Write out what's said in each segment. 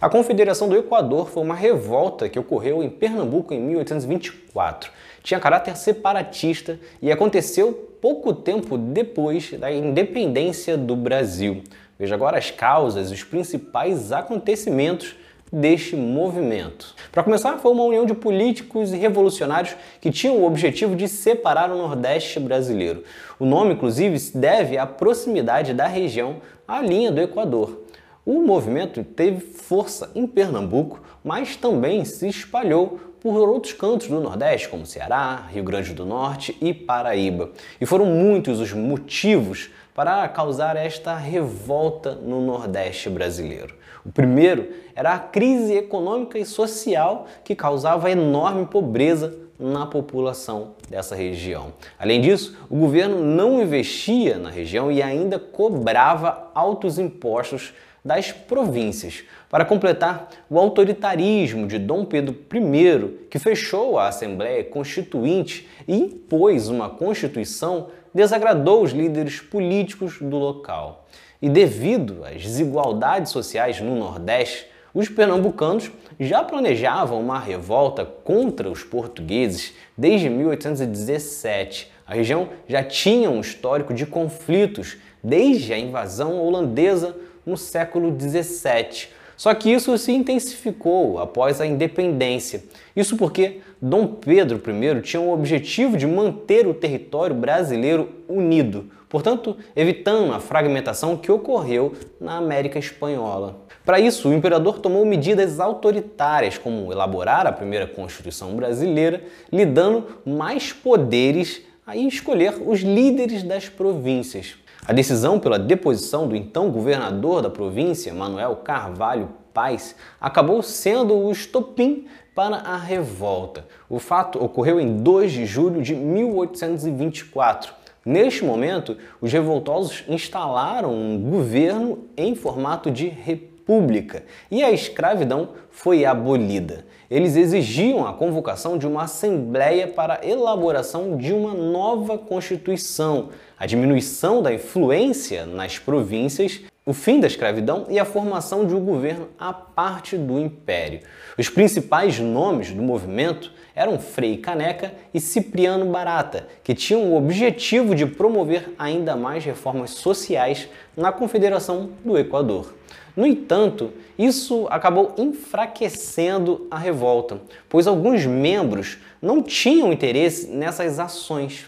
A Confederação do Equador foi uma revolta que ocorreu em Pernambuco em 1824. Tinha caráter separatista e aconteceu pouco tempo depois da independência do Brasil. Veja agora as causas os principais acontecimentos deste movimento. Para começar, foi uma união de políticos e revolucionários que tinham o objetivo de separar o Nordeste brasileiro. O nome, inclusive, se deve à proximidade da região à linha do Equador. O movimento teve força em Pernambuco, mas também se espalhou por outros cantos do Nordeste, como Ceará, Rio Grande do Norte e Paraíba. E foram muitos os motivos para causar esta revolta no Nordeste brasileiro. O primeiro era a crise econômica e social que causava enorme pobreza na população dessa região. Além disso, o governo não investia na região e ainda cobrava altos impostos das províncias. Para completar, o autoritarismo de Dom Pedro I, que fechou a Assembleia Constituinte e impôs uma Constituição, desagradou os líderes políticos do local. E devido às desigualdades sociais no Nordeste, os pernambucanos já planejavam uma revolta contra os portugueses desde 1817. A região já tinha um histórico de conflitos desde a invasão holandesa no século 17. Só que isso se intensificou após a independência. Isso porque Dom Pedro I tinha o objetivo de manter o território brasileiro unido, portanto, evitando a fragmentação que ocorreu na América Espanhola. Para isso, o imperador tomou medidas autoritárias, como elaborar a primeira Constituição brasileira, lhe dando mais poderes a escolher os líderes das províncias. A decisão pela deposição do então governador da província, Manuel Carvalho Paz, acabou sendo o estopim para a revolta. O fato ocorreu em 2 de julho de 1824. Neste momento, os revoltosos instalaram um governo em formato de república e a escravidão foi abolida. Eles exigiam a convocação de uma assembleia para elaboração de uma nova constituição, a diminuição da influência nas províncias, o fim da escravidão e a formação de um governo à parte do império. Os principais nomes do movimento eram Frei Caneca e Cipriano Barata, que tinham o objetivo de promover ainda mais reformas sociais na Confederação do Equador. No entanto, isso acabou enfraquecendo a revolta, pois alguns membros não tinham interesse nessas ações.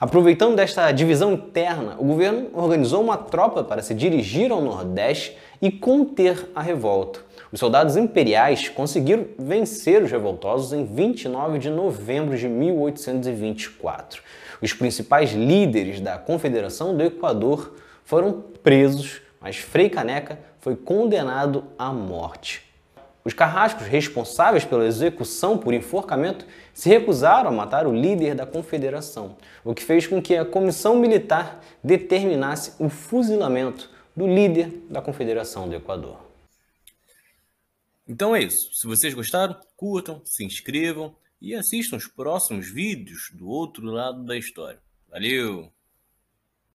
Aproveitando desta divisão interna, o governo organizou uma tropa para se dirigir ao Nordeste e conter a revolta. Os soldados imperiais conseguiram vencer os revoltosos em 29 de novembro de 1824. Os principais líderes da Confederação do Equador foram presos, mas Frei Caneca foi condenado à morte. Os carrascos responsáveis pela execução por enforcamento se recusaram a matar o líder da confederação, o que fez com que a comissão militar determinasse o fuzilamento do líder da confederação do Equador. Então é isso. Se vocês gostaram, curtam, se inscrevam e assistam os próximos vídeos do outro lado da história. Valeu!